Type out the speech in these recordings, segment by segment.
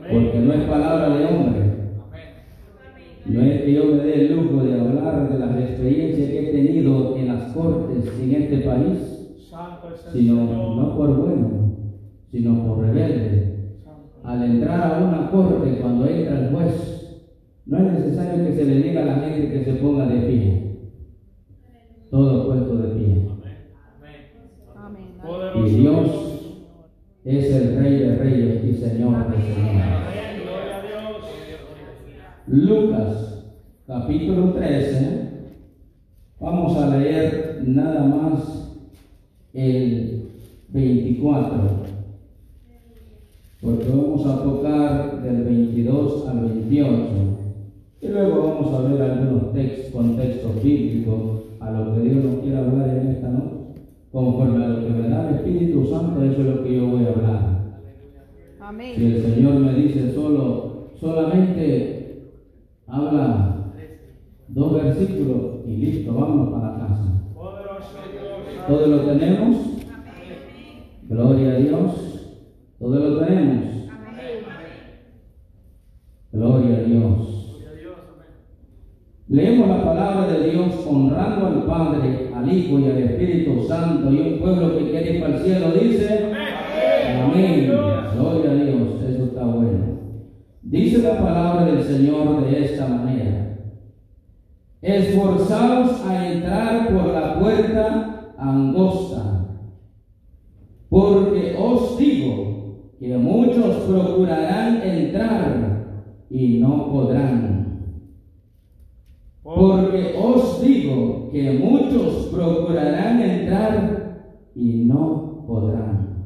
porque no es palabra de hombre. No es que yo me dé el lujo de hablar de las experiencias que he tenido en las cortes en este país, sino no por bueno, sino por rebelde. Al entrar a una corte, cuando entra el juez, no es necesario que se le diga a la gente que se ponga de pie. Todo puesto de pie. Y Dios es el Rey de Reyes y Señor de Señores. Lucas capítulo 13, vamos a leer nada más el 24, porque vamos a tocar del 22 al 28 y luego vamos a ver algunos textos, contextos bíblicos a lo que Dios nos quiere hablar en esta noche. Conforme a lo que me da el Espíritu Santo, eso es lo que yo voy a hablar. Amén. Si el Señor me dice solo, solamente habla dos versículos y listo, vamos para casa. Todo lo tenemos. Gloria a Dios. Todo lo tenemos. Gloria a Dios. Leemos la palabra de Dios honrando al Padre, al Hijo y al Espíritu Santo y un pueblo que quiere ir para el cielo dice, amén. Gloria a Dios, eso está bueno. Dice la palabra del Señor de esta manera. Esforzaos a entrar por la puerta angosta, porque os digo que muchos procurarán entrar y no podrán. Porque os digo que muchos procurarán entrar y no podrán.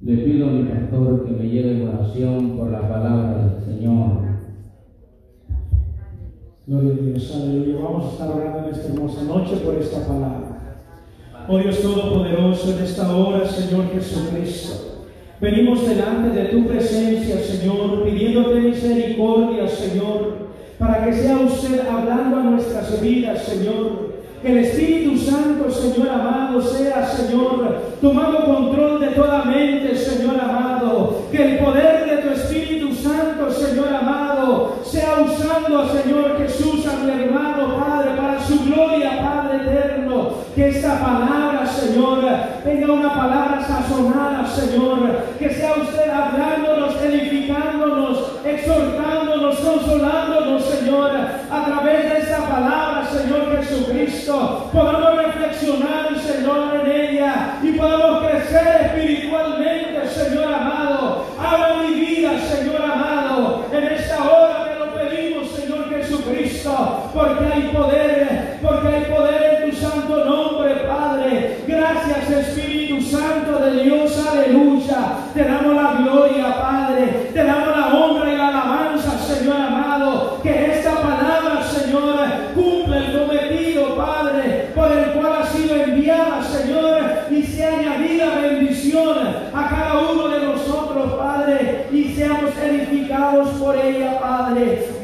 Le pido a mi pastor que me lleve en oración por la palabra del Señor. Gloria a Dios, aleluya. Vamos a estar orando en esta hermosa noche por esta palabra. Oh Dios Todopoderoso, en esta hora, Señor Jesucristo, venimos delante de tu presencia, Señor, pidiéndote misericordia, Señor, para que sea usted hablando a nuestras vidas, Señor que el Espíritu Santo, Señor amado, sea, Señor, tomando control de toda mente, Señor amado. Que el poder de tu Espíritu Santo, Señor amado, sea usando, Señor Jesús, a mi hermano, Padre, para su gloria, Padre eterno. Que esta palabra, Señor, tenga una palabra sazonada, Señor. Que sea usted hablándonos, edificándonos,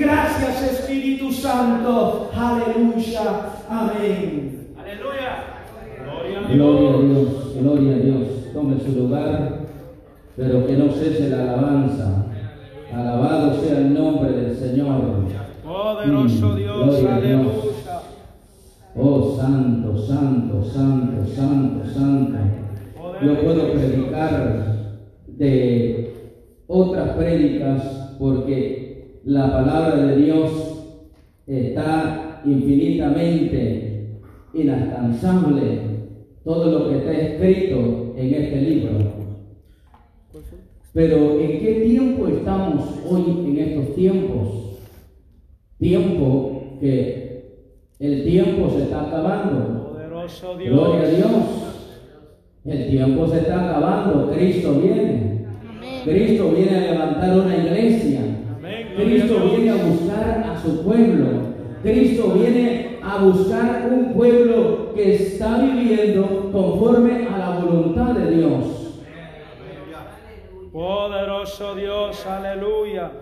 Gracias, Espíritu Santo. Aleluya. Amén. Aleluya. Gloria a Dios, gloria a Dios. Tome su lugar, pero que no cese la alabanza. Alabado sea el nombre del Señor. Poderoso Dios, aleluya. Oh, santo, santo, santo, santo, santo. Yo puedo predicar de otras prédicas porque la palabra de Dios está infinitamente inalcanzable. Todo lo que está escrito en este libro. Pero ¿en qué tiempo estamos hoy en estos tiempos? Tiempo que el tiempo se está acabando. Gloria a Dios. El tiempo se está acabando. Cristo viene. Cristo viene a levantar una iglesia. Cristo viene a buscar a su pueblo. Cristo viene a buscar un pueblo que está viviendo conforme a la voluntad de Dios. Poderoso Dios, aleluya.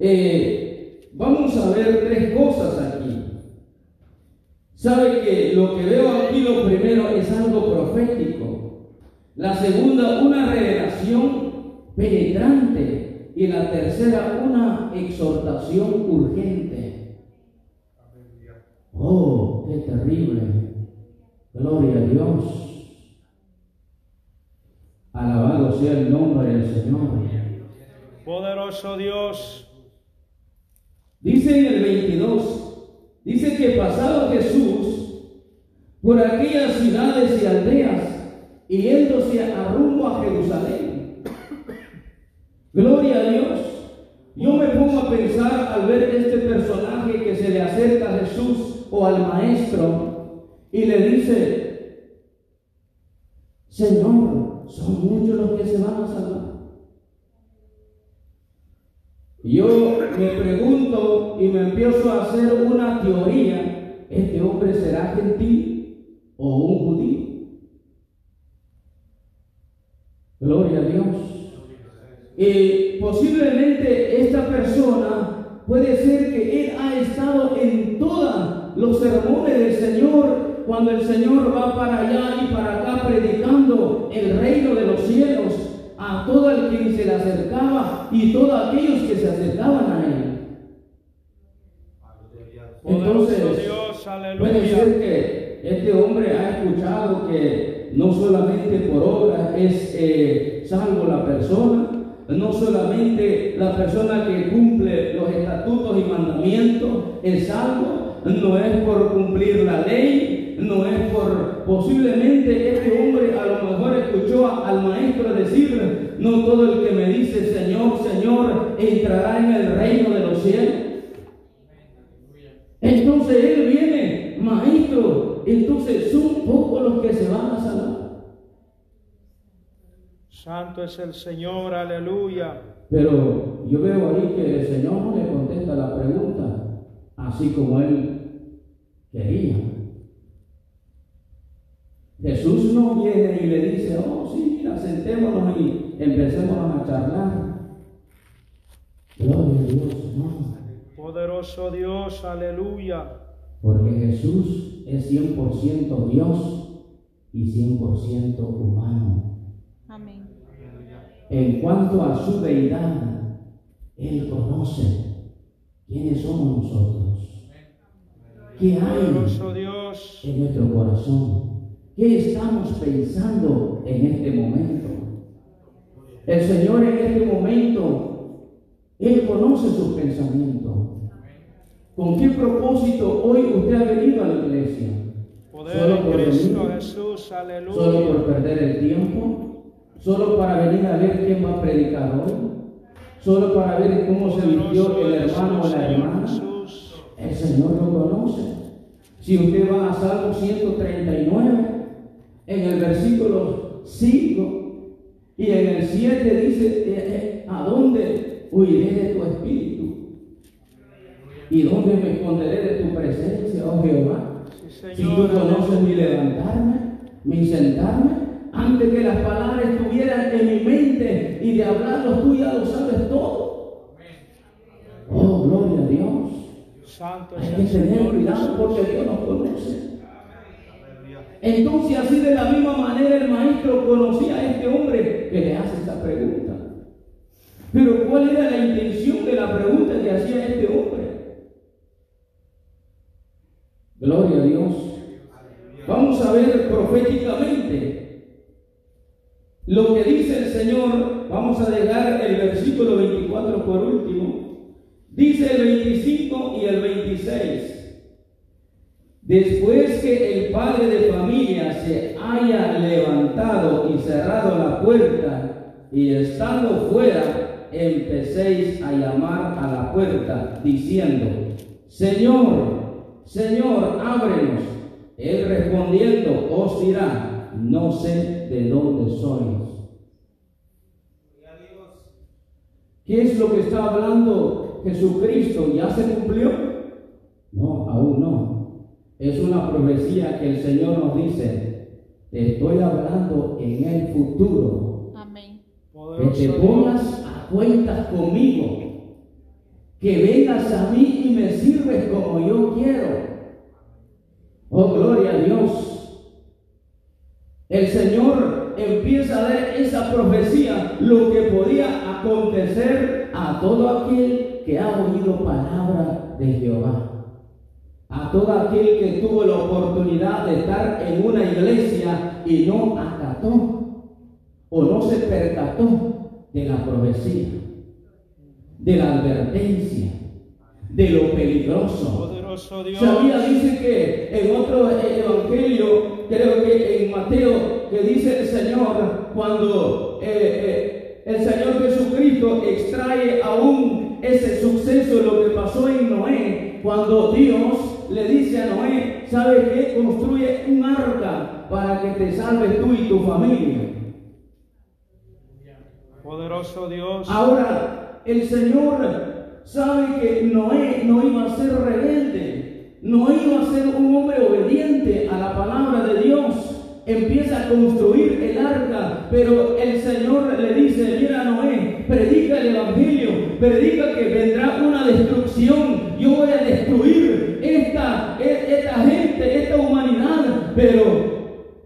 Eh, vamos a ver tres cosas aquí. Sabe que lo que veo aquí lo primero es algo profético. La segunda, una revelación penetrante y la tercera una exhortación urgente. Oh, qué terrible. Gloria a Dios. Alabado sea el nombre del Señor. Poderoso Dios. Dice en el 22, dice que pasaba Jesús por aquellas ciudades y aldeas y yéndose a rumbo a Jerusalén. Gloria a Dios. Yo me pongo a pensar al ver este personaje que se le acerca a Jesús o al maestro y le dice, Señor, son muchos los que se van a salvar. Yo me pregunto y me empiezo a hacer una teoría, ¿este hombre será gentil o un judío? Gloria a Dios. Y posiblemente esta persona puede ser que él ha estado en todos los sermones del Señor cuando el Señor va para allá y para acá predicando el reino de los cielos a todo el que se le acercaba y todos aquellos que se acercaban a él. Entonces, puede ser que este hombre ha escuchado que no solamente por obra es eh, salvo la persona, no solamente la persona que cumple los estatutos y mandamientos es salvo, no es por cumplir la ley, no es por posiblemente este hombre a lo mejor escuchó al maestro decirle, no todo el que me dice Señor, Señor, entrará en el reino de los cielos. Entonces él viene, maestro, entonces son pocos los que se van a salvar. Santo es el Señor, aleluya. Pero yo veo ahí que el Señor no le contesta la pregunta, así como él quería. Jesús no viene y le dice, oh sí, mira, sentémonos y empecemos a charlar. Gloria a Dios, no. Poderoso Dios, aleluya. Porque Jesús es 100% Dios y 100% humano. En cuanto a su deidad, Él conoce quiénes somos nosotros. ¿Qué hay en nuestro corazón? ¿Qué estamos pensando en este momento? El Señor en este momento, Él conoce sus pensamientos. ¿Con qué propósito hoy usted ha venido a la iglesia? Poder ¿Solo por Cristo venir? Jesús, ¿Solo por perder el tiempo? ¿Solo para venir a ver quién va a predicar hoy? ¿Solo para ver cómo se vistió Poderoso el hermano o la hermana? El Señor lo conoce. Si usted va a Salmo 139, en el versículo 5 y en el 7 dice, eh, eh, ¿a dónde huiré de tu espíritu? ¿Y dónde me esconderé de tu presencia, oh Jehová? Sí, Si tú conoces mi levantarme, mi sentarme, antes que las palabras estuvieran en mi mente y de hablarlos tú ya lo sabes todo. Oh, gloria a Dios. Hay que tener cuidado porque Dios nos conoce. Entonces, así de la misma manera, el maestro conocía a este hombre que le hace esta pregunta. Pero, ¿cuál era la intención de la pregunta que hacía este hombre? Gloria a Dios. Vamos a ver proféticamente lo que dice el Señor. Vamos a dejar el versículo 24 por último. Dice el 25 y el 26. Después que el padre de familia se haya levantado y cerrado la puerta y estando fuera, empecéis a llamar a la puerta diciendo, Señor, Señor, ábrenos. Él respondiendo os dirá, no sé de dónde sois. ¿Qué es lo que está hablando Jesucristo? ¿Ya se cumplió? No, aún no. Es una profecía que el Señor nos dice, te estoy hablando en el futuro. Amén. Que te pongas a cuentas conmigo. Que vengas a mí y me sirves como yo quiero. Oh, gloria a Dios. El Señor empieza a ver esa profecía, lo que podía acontecer a todo aquel que ha oído palabra de Jehová. A todo aquel que tuvo la oportunidad de estar en una iglesia y no acató o no se percató de la profecía, de la advertencia, de lo peligroso. Sabía, dice que en otro evangelio, creo que en Mateo, que dice el Señor, cuando eh, eh, el Señor Jesucristo extrae aún ese suceso, lo que pasó en Noé, cuando Dios le dice a Noé, ¿sabe qué? Construye un arca para que te salves tú y tu familia. Poderoso Dios. Ahora, el Señor sabe que Noé no iba a ser rebelde, no iba a ser un hombre obediente a la palabra de Dios. Empieza a construir el arca, pero el Señor le dice, mira Noé, predica el Evangelio, predica que vendrá una destrucción, yo voy a destruir esta, e, esta gente, esta humanidad, pero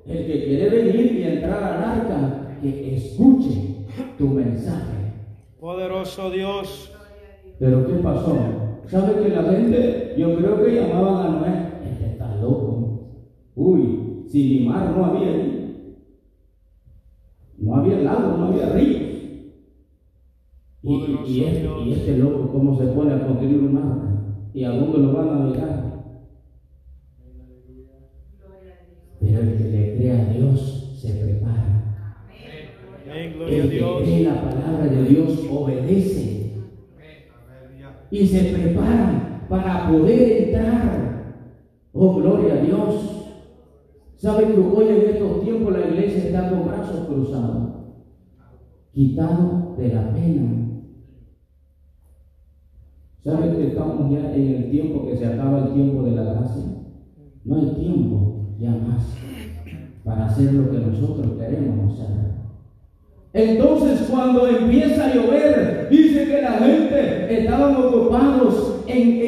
el que quiere venir y entrar al arca, que escuche tu mensaje. Poderoso Dios. Pero ¿qué pasó? ¿Sabe que la gente, yo creo que llamaban a Noé, este está loco. Uy, si ni mar no había No había lago, no había ríos. Y, este, y, este, loco, ¿cómo se pone a construir un mar? ¿Y a dónde lo van a navegar? Pero el que le crea a Dios se prepara. El que cree la palabra de Dios obedece y se preparan para poder entrar. Oh, gloria a Dios. ¿Saben que hoy en estos tiempos la iglesia está con brazos cruzados? Quitado de la pena. ¿Saben que estamos ya en el tiempo que se acaba el tiempo de la gracia? No hay tiempo ya más para hacer lo que nosotros queremos hacer. Entonces cuando empieza a llover, dice que la gente estaban ocupados en,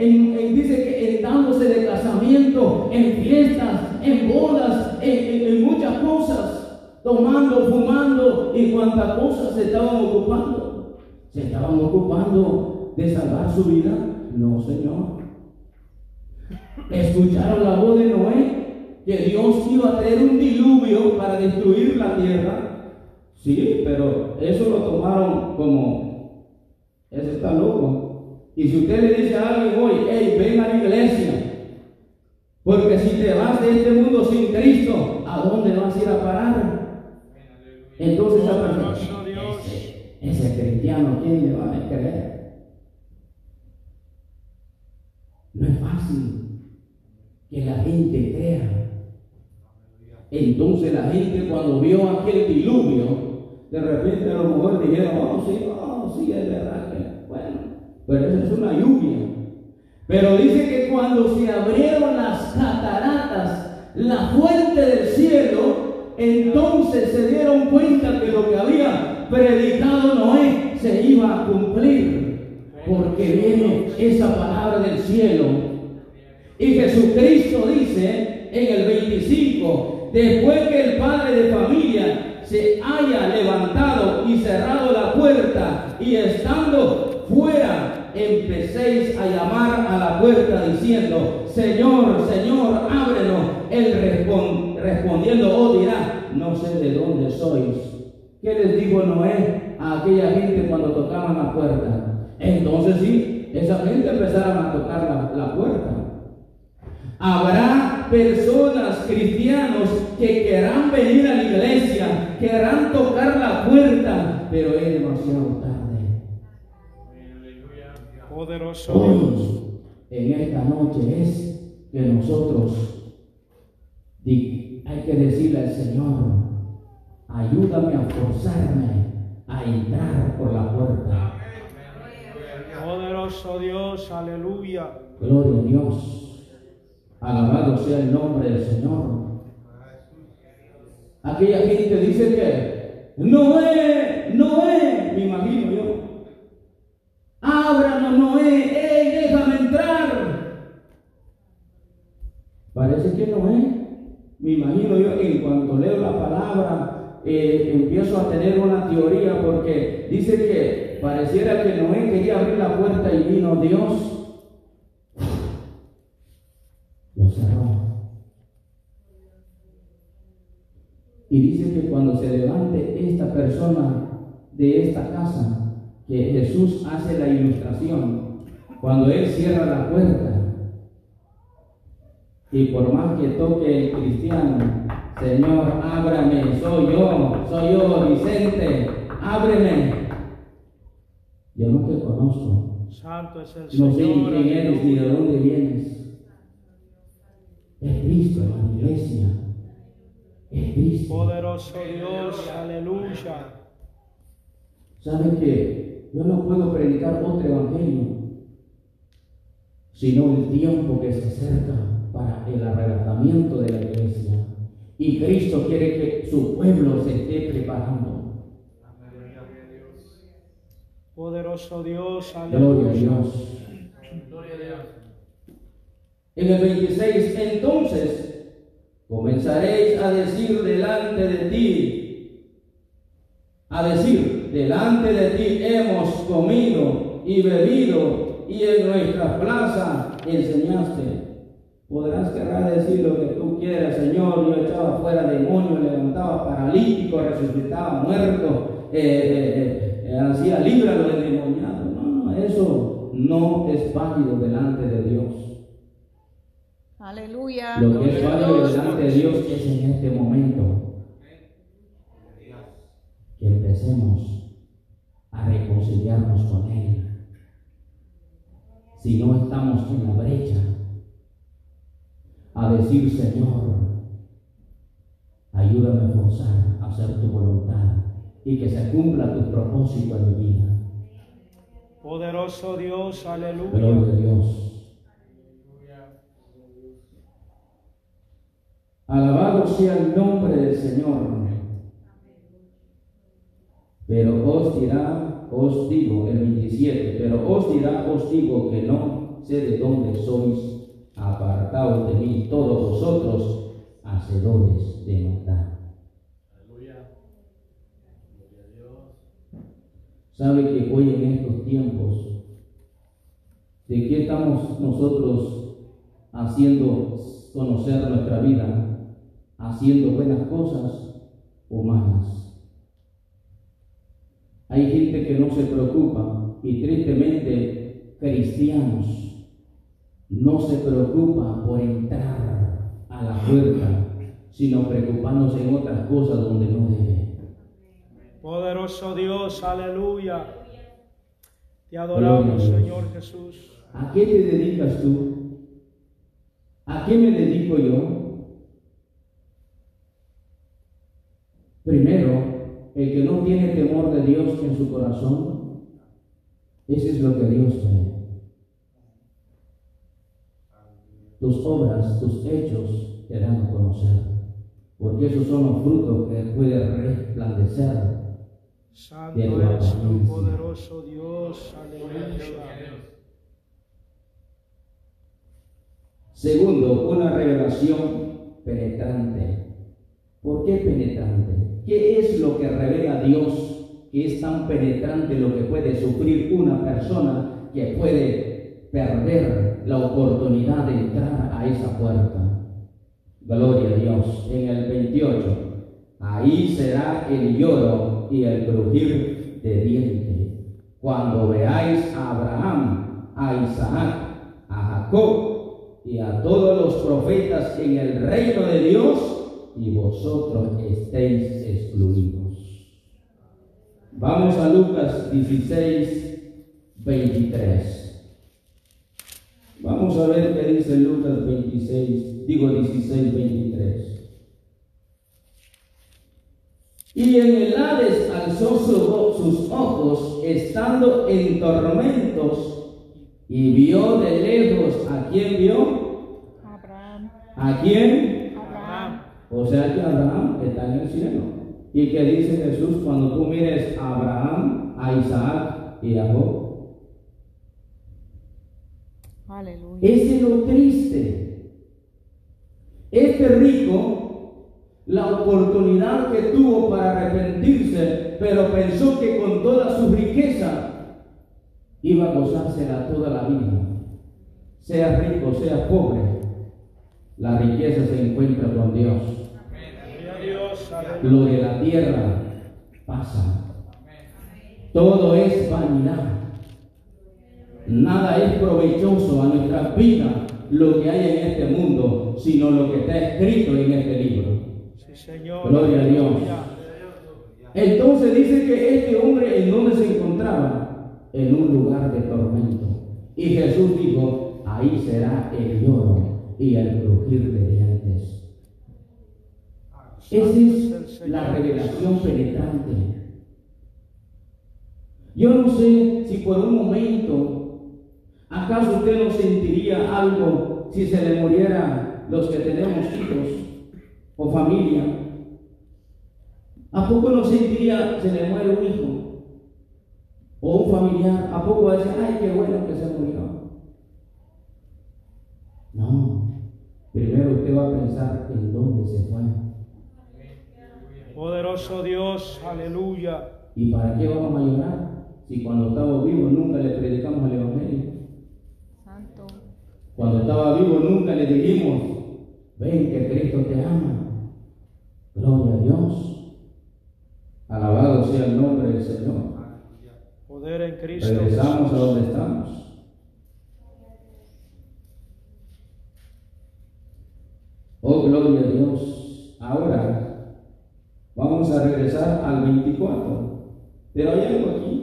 en, dice que en dándose de casamiento, en fiestas, en bodas, en, muchas cosas, tomando, fumando y cuantas cosas se estaban ocupando. ¿Se estaban ocupando de salvar su vida? No, Señor. Escucharon la voz de Noé, que Dios iba a traer un diluvio para destruir la tierra. Sí, pero eso lo tomaron como, ese está loco. Y si usted le dice a alguien hoy, hey, ven a la iglesia, porque si te vas de este mundo sin Cristo, ¿a dónde vas a ir a parar? Entonces esa persona, ese, ese cristiano, ¿quién le va a creer? No es fácil que la gente crea. Entonces la gente cuando vio aquel diluvio, de repente a lo mejor dijeron, oh, sí, oh, sí, es verdad bueno, pero eso es una lluvia. Pero dice que cuando se abrieron las cataratas, la fuente del cielo, entonces se dieron cuenta que lo que había predicado Noé se iba a cumplir, porque viene esa palabra del cielo. Y Jesucristo dice en el 25, después que el padre de familia se haya levantado y cerrado la puerta y estando fuera, empecéis a llamar a la puerta diciendo, Señor, Señor, ábrenos. Él respondiendo, oh dirá, no sé de dónde sois. ¿Qué les dijo Noé a aquella gente cuando tocaban la puerta? Entonces sí, esa gente empezaron a tocar la puerta. Habrá personas, cristianos, que querrán venir a la iglesia, querrán tocar la puerta, pero es demasiado tarde. Poderoso Hoy, en esta noche es que nosotros hay que decirle al Señor, ayúdame a forzarme a entrar por la puerta. Poderoso Dios, aleluya. Gloria a Dios. Alabado sea el nombre del Señor. Aquella gente dice que Noé, Noé, me imagino yo. Ábranos, Noé, ¡ey, déjame entrar! Parece que Noé, Me imagino yo que en cuanto leo la palabra, eh, empiezo a tener una teoría porque dice que pareciera que Noé quería abrir la puerta y vino Dios. Y dice que cuando se levante esta persona de esta casa, que Jesús hace la ilustración, cuando Él cierra la puerta, y por más que toque el cristiano, Señor, ábrame, soy yo, soy yo, Vicente, ábreme. Yo no te conozco. Santo es el No Señor. sé ni quién eres ni de dónde vienes. Es Cristo, hermano, iglesia. Poderoso Dios, aleluya. ¿Sabe que yo no puedo predicar otro evangelio? Sino el tiempo que se acerca para el arrebatamiento de la iglesia. Y Cristo quiere que su pueblo se esté preparando. Poderoso Dios, Gloria a aleluya. Dios. En el 26, entonces comenzaréis a decir delante de ti, a decir, delante de ti hemos comido y bebido y en nuestra plaza enseñaste. Podrás querrás decir lo que tú quieras, Señor. Yo echaba fuera demonios, levantaba paralíticos, resucitaba muertos, eh, eh, eh, hacía libre a los endemoniados. No, no, eso no es válido delante de Dios. Aleluya. Lo que es Gloria válido delante de Dios es en este momento que empecemos a reconciliarnos con Él. Si no estamos en la brecha, a decir, Señor, ayúdame a forzar a hacer tu voluntad y que se cumpla tu propósito en mi vida. Poderoso Dios, Gloria aleluya. a Dios. Alabado sea el nombre del Señor. Pero os dirá, os digo, el 27, pero os dirá, os digo que no sé de dónde sois, apartados de mí todos vosotros, hacedores de maldad. Sabe que hoy en estos tiempos, ¿de qué estamos nosotros haciendo conocer nuestra vida? ¿Haciendo buenas cosas o malas? Hay gente que no se preocupa y tristemente cristianos no se preocupa por entrar a la puerta, sino preocupándose en otras cosas donde no debe. Poderoso Dios, aleluya. Te adoramos. Señor Jesús. ¿A qué te dedicas tú? ¿A qué me dedico yo? Primero, el que no tiene temor de Dios en su corazón, ese es lo que Dios ve. Tus obras, tus hechos te dan a conocer, porque esos son los frutos que puede resplandecer Santo es tu poderoso Dios, aleluya. Segundo, una revelación penetrante. ¿Por qué penetrante? ¿Qué es lo que revela Dios que es tan penetrante lo que puede sufrir una persona que puede perder la oportunidad de entrar a esa puerta? Gloria a Dios. En el 28, ahí será el lloro y el crujir de dientes. Cuando veáis a Abraham, a Isaac, a Jacob y a todos los profetas en el reino de Dios y vosotros estéis excluidos. Vamos a Lucas 16, 23. Vamos a ver qué dice Lucas 26, digo 16, 23. Y en el Hades alzó su- sus ojos, estando en tormentos, y vio de lejos a quién vio, Abraham. a quién. O sea que Abraham está en el cielo. Y que dice Jesús cuando tú mires a Abraham, a Isaac y a Jacob. Aleluya. Ese es lo triste. Este rico la oportunidad que tuvo para arrepentirse, pero pensó que con toda su riqueza iba a gozársela toda la vida. Sea rico, sea pobre, la riqueza se encuentra con Dios. Lo de la tierra pasa. Todo es vanidad. Nada es provechoso a nuestra vida lo que hay en este mundo, sino lo que está escrito en este libro. Gloria a Dios. Entonces dice que este hombre en donde se encontraba, en un lugar de tormento. Y Jesús dijo, ahí será el lloro y el crujir de dientes. Esa es la revelación penetrante. Yo no sé si por un momento, ¿acaso usted no sentiría algo si se le muriera los que tenemos hijos o familia? ¿A poco no sentiría se le muere un hijo o un familiar? ¿A poco va a decir, ay, qué bueno que se murió? No, primero usted va a pensar en dónde se fue. Poderoso Dios, aleluya. ¿Y para qué vamos a llorar? Si cuando estaba vivo nunca le predicamos el Evangelio. Santo. Cuando estaba vivo nunca le dijimos, ven que Cristo te ama. Gloria a Dios. Alabado sea el nombre del Señor. Poder en Cristo. Regresamos a donde estamos. Oh, gloria a Dios. Ahora vamos a regresar al 24. Pero hay algo aquí.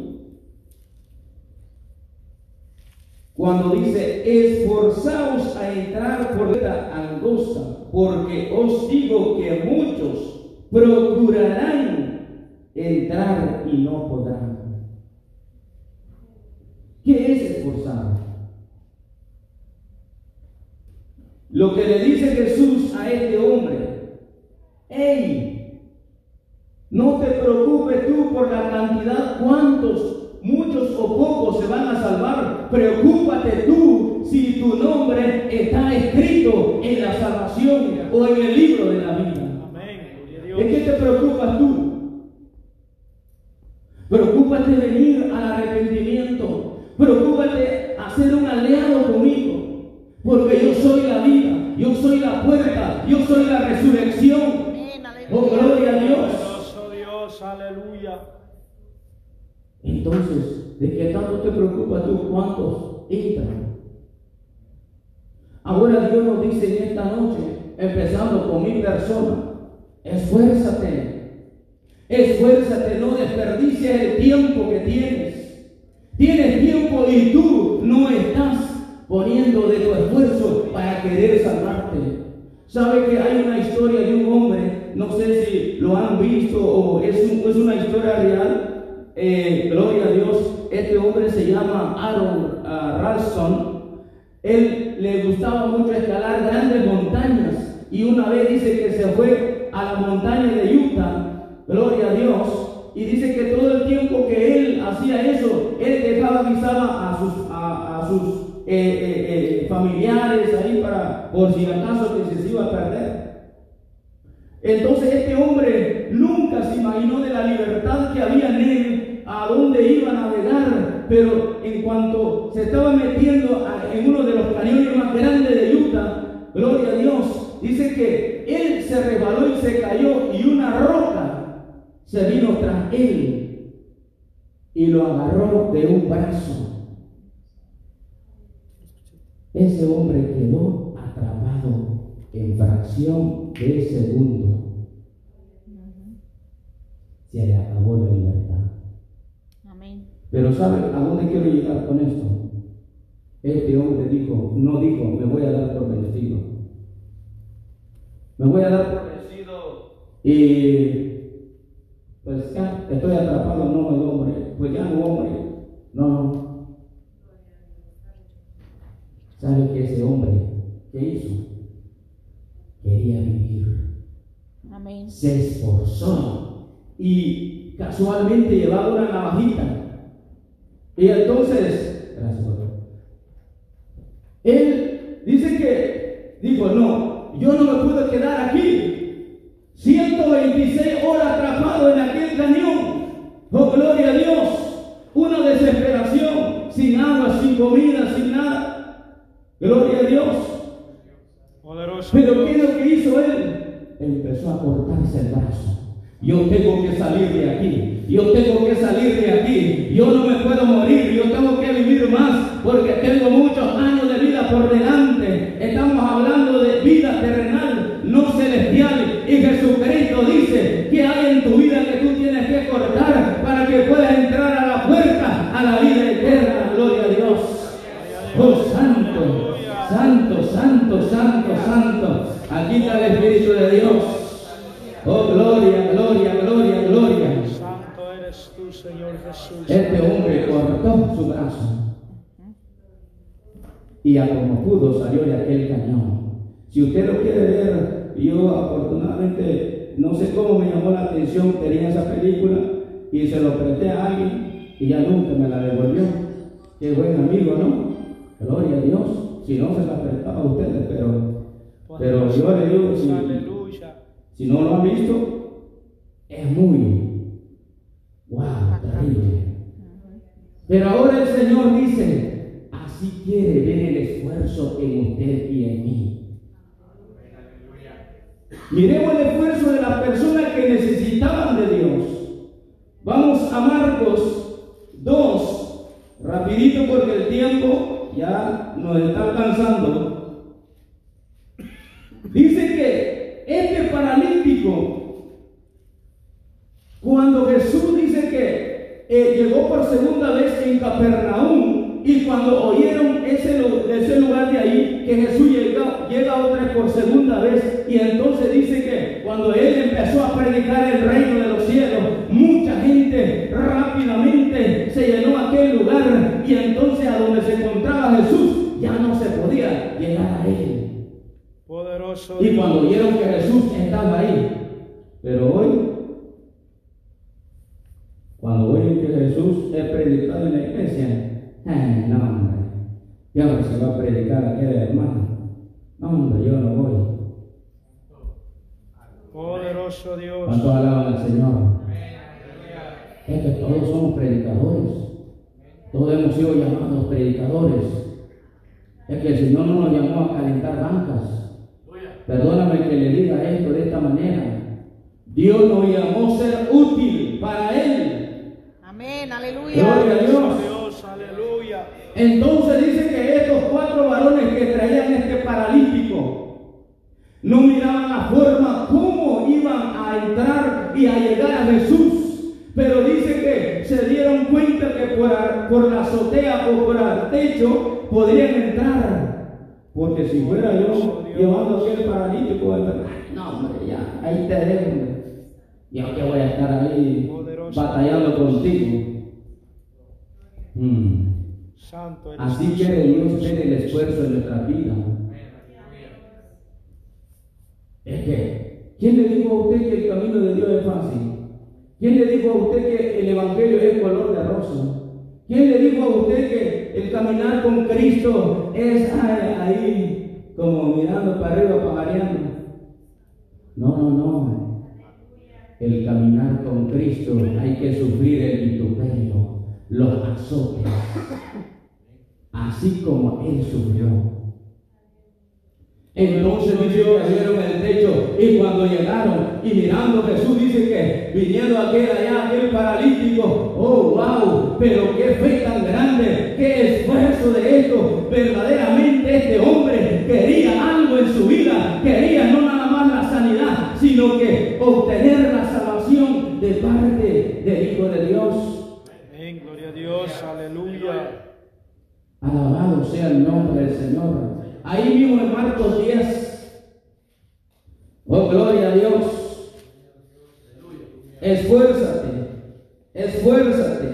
Cuando dice, esforzaos a entrar por esta angosta, porque os digo que muchos procurarán entrar y no podrán. ¿Qué es esforzar? Lo que le dice Jesús a este hombre, hey, no te preocupes tú por la cantidad, cuántos, muchos o pocos se van a salvar. Preocúpate tú si tu nombre está escrito en la salvación o en el libro de la vida. ¿De qué te preocupas tú? Preocúpate de venir al arrepentimiento. Preocúpate a ser un aliado conmigo. Porque yo soy la vida, yo soy la puerta, yo soy la resurrección. Oh, gloria a Dios. Dios, aleluya. Entonces, ¿de qué tanto te preocupas tú? ¿Cuántos entran? Ahora Dios nos dice en esta noche, empezando con mi persona, esfuérzate, esfuérzate, no desperdicies el tiempo que tienes. Tienes tiempo y tú no estás poniendo de tu esfuerzo para querer salvarte. ¿Sabe que hay una historia de un hombre? No sé si lo han visto o es, un- es una historia real. Eh, gloria a Dios. Este hombre se llama Aaron ah, Ralston. Él le gustaba mucho escalar grandes montañas y una vez dice que se fue a la montaña de Utah, gloria a Dios, y dice que todo el tiempo que él hacía eso, él dejaba avisaba a sus, a, a sus eh, eh, eh, familiares ahí para, por si acaso que se iba a perder. Entonces este hombre nunca se imaginó de la libertad que había en él, a dónde iba a navegar, pero en cuanto se estaba metiendo en uno de los cañones más grandes de Utah, gloria a Dios, dice que él se resbaló y se cayó y una roca se vino tras él y lo agarró de un brazo. Ese hombre quedó atrapado en fracción de segundo. Se le acabó la libertad. Amén. Pero ¿sabe a dónde quiero llegar con esto? Este hombre dijo, no dijo, me voy a dar por vencido. Me voy a dar por vencido y pues ya estoy atrapado, no me hombre, pues ya no hombre. No. ¿Sabe que ese hombre qué hizo? Quería vivir Amén. se esforzó y casualmente llevaba una navajita. Y entonces, gracias. Él dice que dijo, no, yo no me puedo quedar aquí. Si él sin comida, sin nada. Gloria a Dios. Poderoso Pero ¿qué es Dios. lo que hizo él? Empezó Yo tengo que salir de aquí. Yo tengo que salir de aquí. Yo no me puedo morir. Yo tengo que vivir más porque tengo muchos años de vida por delante. Estamos hablando de vida terrenal, y a como pudo salió de aquel cañón. Si usted lo quiere ver, yo afortunadamente no sé cómo me llamó la atención, tenía esa película y se lo presté a alguien y ya nunca me la devolvió. Qué buen amigo, ¿no? Gloria a Dios. Si no, se la prestaba a ustedes, pero, pero yo le digo, si no lo han visto, es muy, wow, terrible. Pero ahora el Señor dice, así quiere ver el esfuerzo en usted y en mí. Miremos el esfuerzo de las personas que necesitaban de Dios. Vamos a Marcos 2, rapidito porque el tiempo ya nos está alcanzando. Dice que este paralítico, cuando Jesús eh, llegó por segunda vez en Capernaum y cuando oyeron ese, lu- ese lugar de ahí, que Jesús llega, llega otra vez por segunda vez y entonces dice que cuando él empezó a predicar el reino de los cielos, mucha gente rápidamente se llenó aquel lugar y entonces a donde se encontraba Jesús ya no se podía llegar a él. Poderoso Y cuando vieron que Jesús estaba ahí, pero hoy, cuando oyen que Jesús es predicado en la iglesia, eh, no hombre, y ahora se va a predicar aquel hermano, no hombre, yo no voy. Poderoso Dios. ¿Cuántos alaban al Señor? Es que todos somos predicadores, todos hemos sido llamados predicadores. Es que el Señor no nos llamó a calentar bancas. Perdóname que le diga esto de esta manera. Dios nos llamó a ser útil para Él. Amén, Gloria aleluya. a Dios. Dios. Aleluya. Entonces dice paralítico no miraban la forma cómo iban a entrar y a llegar a Jesús. Pero dice que se dieron cuenta que por, la azotea o por el techo podrían entrar. Porque si fuera yo llevando aquel paralítico, no hombre, ya, ahí te dejo. Yo que voy a estar ahí batallando contigo. Mm. Santo eres Así Señor Dios ver el esfuerzo de nuestra vida. ¿Quién le dijo a usted que el camino de Dios es fácil? ¿Quién le dijo a usted que el Evangelio es color de rosa? ¿Quién le dijo a usted que el caminar con Cristo es ahí como mirando para arriba, pajareando? No, no, no. El caminar con Cristo hay que sufrir el vituperio, los azotes, así como Él sufrió. Entonces dice que abrieron el techo y cuando llegaron y mirando Jesús dice que viniendo aquel allá, aquel paralítico, oh wow, pero qué fe tan grande, qué esfuerzo de esto. Verdaderamente este hombre quería algo en su vida, quería no nada más la sanidad, sino que obtener la salvación de parte del Hijo de Dios. Amén. Gloria a Dios. Aleluya. Alabado sea el nombre del Señor. Ahí mismo en Marcos 10. Oh, gloria a Dios. Esfuérzate. Esfuérzate.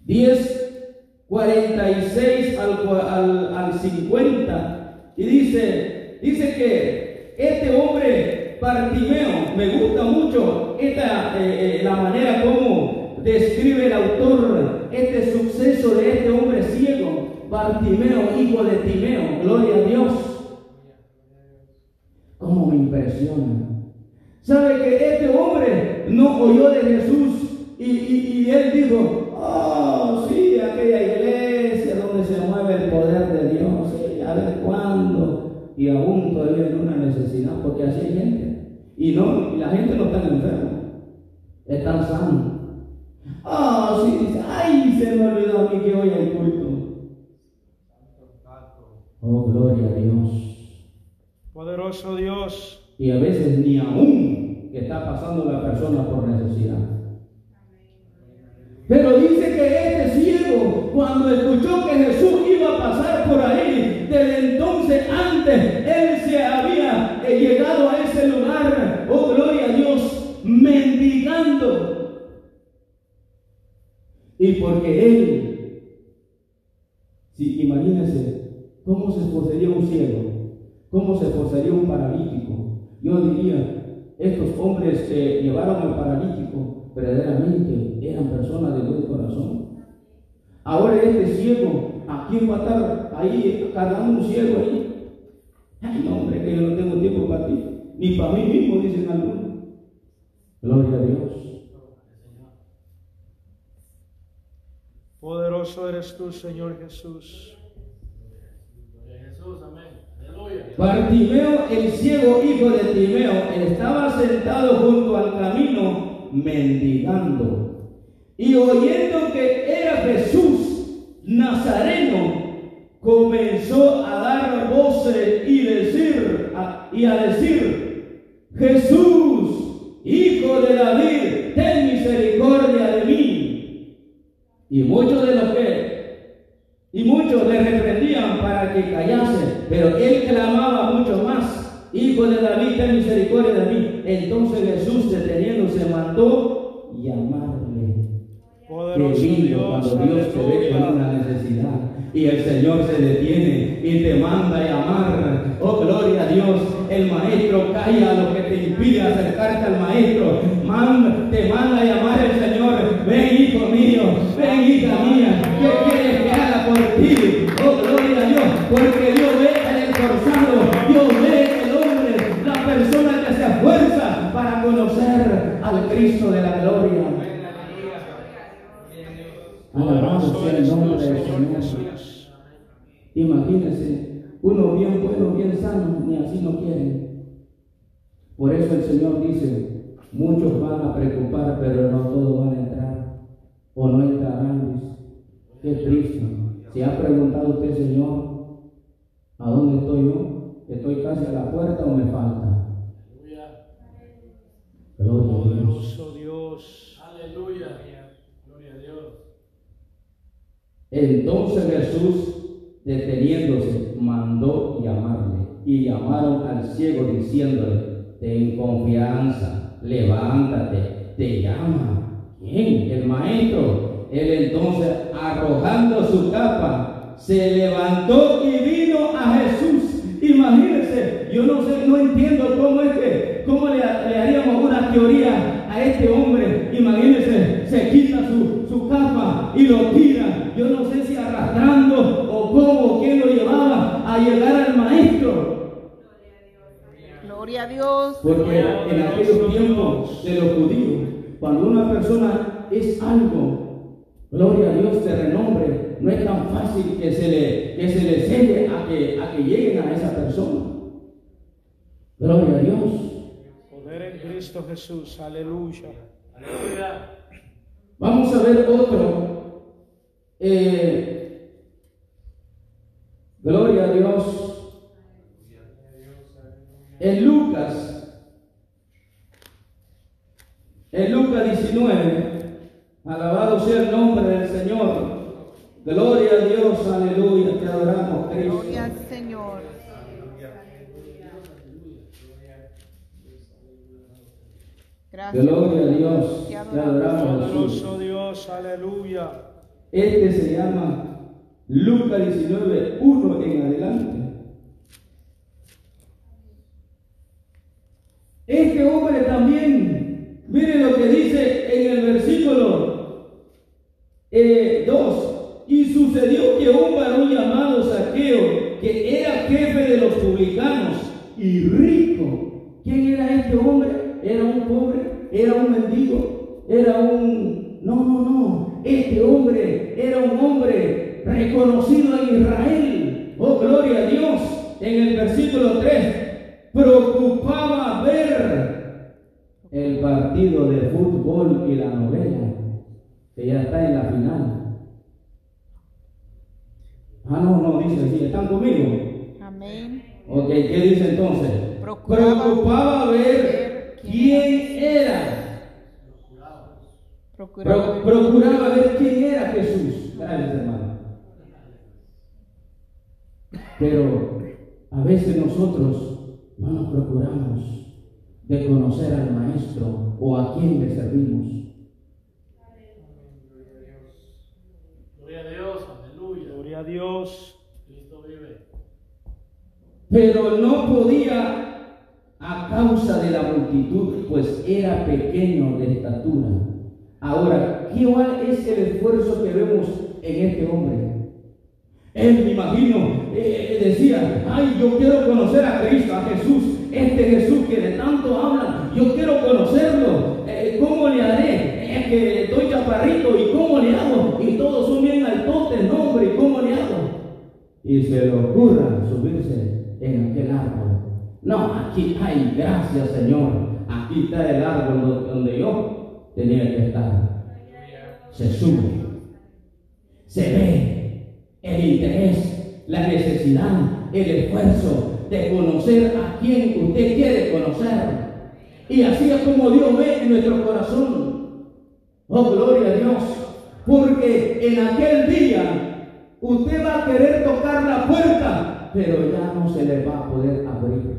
10, 46 al, al, al 50. Y dice, dice que este hombre Bartimeo, me gusta mucho esta, eh, eh, la manera como describe el autor este suceso de este hombre ciego, Bartimeo, hijo de Timeo, gloria a Dios. ¿Cómo me impresiona? ¿Sabe que este hombre no oyó de Jesús y, él dijo, oh, sí, aquella iglesia donde se mueve el poder de Dios, a ver cuándo, y aún todavía en una necesidad, porque así hay gente. Y no, y la gente no está enferma, están sana. Ah, oh, sí, dice, ay, se me olvidó a mí que hoy hay Oh, gloria a Dios. Poderoso Dios. Y a veces ni aún está pasando la persona por necesidad. Pero dice que este ciego, cuando escuchó que Jesús iba a pasar por ahí, desde entonces antes, él se había eh, llegado a ese lugar, oh gloria a Dios, mendigando. Y porque él, si imagínense, ¿cómo se esforzaría un ciego? ¿Cómo se esforzaría un paralítico? Yo diría, estos hombres que llevaron al paralítico verdaderamente eran personas de buen corazón. Ahora este ciego, ¿a quién va a estar ahí cargando un ciego ahí? Ay, no, hombre, que yo no tengo tiempo para ti, ni para mí mismo, dicen algunos. Gloria a Dios. Poderoso eres tú, Señor Jesús. Bartimeo, el ciego hijo de Timeo, estaba sentado junto al camino mendigando. Y oyendo que era Jesús Nazareno, comenzó a dar voces y decir y a decir, Jesús, hijo de David, ten misericordia de mí. Y muchos de los que y muchos le reprendían para que callase, pero él clamaba mucho más, Hijo de David, ten misericordia de mí. Entonces Jesús, deteniéndose, mandó. Poderoso lindo Dios, cuando Dios te ve con una necesidad y el Señor se detiene y te manda llamar. Oh, gloria a Dios. El maestro calla lo que te impide acercarte al maestro. Man- te manda a llamar el Señor. Ven, hijo mío. Ven, hija mía. ¿Qué quieres Oh, gloria a Dios. Porque Dios ve al esforzado. Dios ve el hombre, la persona que se esfuerza para conocer al Cristo de la gloria. Alabado Poderoso sea el nombre del Señor. Jesús. Imagínense, uno bien bueno, bien sano, ni así no quieren. Por eso el Señor dice, muchos van a preocupar, pero no todos van a entrar. O no entrarán. Qué triste. ¿Se ha preguntado usted, Señor, a dónde estoy yo? ¿Estoy casi a la puerta o me falta? Gloria a Dios. Poderoso Dios. Aleluya. Gloria a Dios. Entonces Jesús, deteniéndose, mandó llamarle. Y llamaron al ciego diciéndole, ten confianza, levántate, te llama. ¿Quién? El maestro. Él entonces, arrojando su capa, se levantó y vino a Jesús. Imagínense, yo no sé, no entiendo cómo es que, cómo le, le haríamos una teoría a este hombre. Imagínense, se quita su, su capa y lo tira. Yo no sé si arrastrando o cómo, quién lo llevaba a llegar al maestro. Gloria a Dios. Porque en aquellos tiempos de los judíos, cuando una persona es algo, gloria a Dios de renombre, no es tan fácil que se le, que se le a que, a que lleguen a esa persona. Gloria a Dios. Poder en Cristo Jesús. Aleluya. Aleluya. Vamos a ver otro. Eh, gloria a Dios. En Lucas, en Lucas 19, alabado sea el nombre del Señor. Gloria a Dios, aleluya, te adoramos, Cristo. Gloria al Señor. Gracias. Gloria a Dios, Te adoramos. Poderoso Dios. Aleluya. Este se llama Lucas 19, 1 en adelante. Este hombre también, mire lo que dice en el versículo 2. y sucedió que un varón llamado Saqueo, que era jefe de los publicanos y rico, ¿quién era este hombre? ¿Era un pobre? ¿Era un mendigo? ¿Era un... No, no, no. Este hombre era un hombre reconocido en Israel. Oh, gloria a Dios. En el versículo 3 preocupaba ver el partido de fútbol y la novela, que ya está en la final. Ah, no, no, dice así, ¿están conmigo? Amén. Ok, ¿qué dice entonces? Procuraba Preocupaba ver quién era. Procuraba Pro- procuraba ver quién era Jesús. Gracias, hermano. Pero a veces nosotros no nos procuramos de conocer al Maestro o a quién le servimos. Gloria a Dios, aleluya. Gloria a Dios. Cristo vive. Pero no podía a causa de la multitud, pues era pequeño de estatura. Ahora, ¿qué es el esfuerzo que vemos en este hombre? Él, me imagino, eh, eh, decía, ay, yo quiero conocer a Cristo, a Jesús, este Jesús que de tanto hablan, yo quiero conocerlo, Eh, ¿cómo le haré? Es que estoy chaparrito, ¿y cómo le hago? Y todos son bien altotes, no, hombre, ¿y cómo le hago? Y se le ocurra subirse en aquel árbol. No, aquí, ay, gracias Señor, aquí está el árbol donde yo tenía que estar. Se sube, se ve el interés, la necesidad, el esfuerzo de conocer a quien usted quiere conocer. Y así es como Dios ve en nuestro corazón. Oh, gloria a Dios. Porque en aquel día usted va a querer tocar la puerta, pero ya no se le va a poder abrir.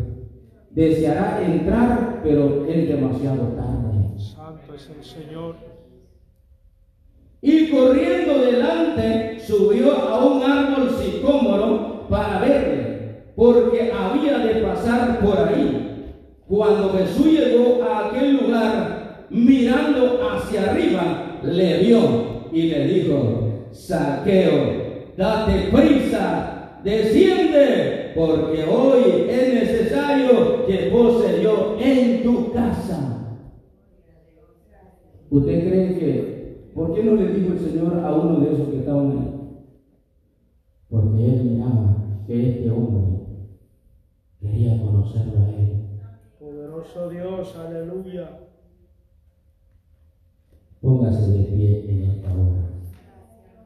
Deseará entrar, pero es demasiado tarde. Santo es el Señor. Y corriendo delante subió a un árbol sicómoro para verle, porque había de pasar por ahí. Cuando Jesús llegó a aquel lugar, mirando hacia arriba, le vio y le dijo, Saqueo, date prisa, desciende, porque hoy es necesario que pose yo en tu casa. ¿Usted cree que, por qué no le dijo el Señor a uno de esos que estaban ahí? Porque él miraba que este hombre quería conocerlo a él. Poderoso Dios, aleluya. Póngase de pie en esta hora.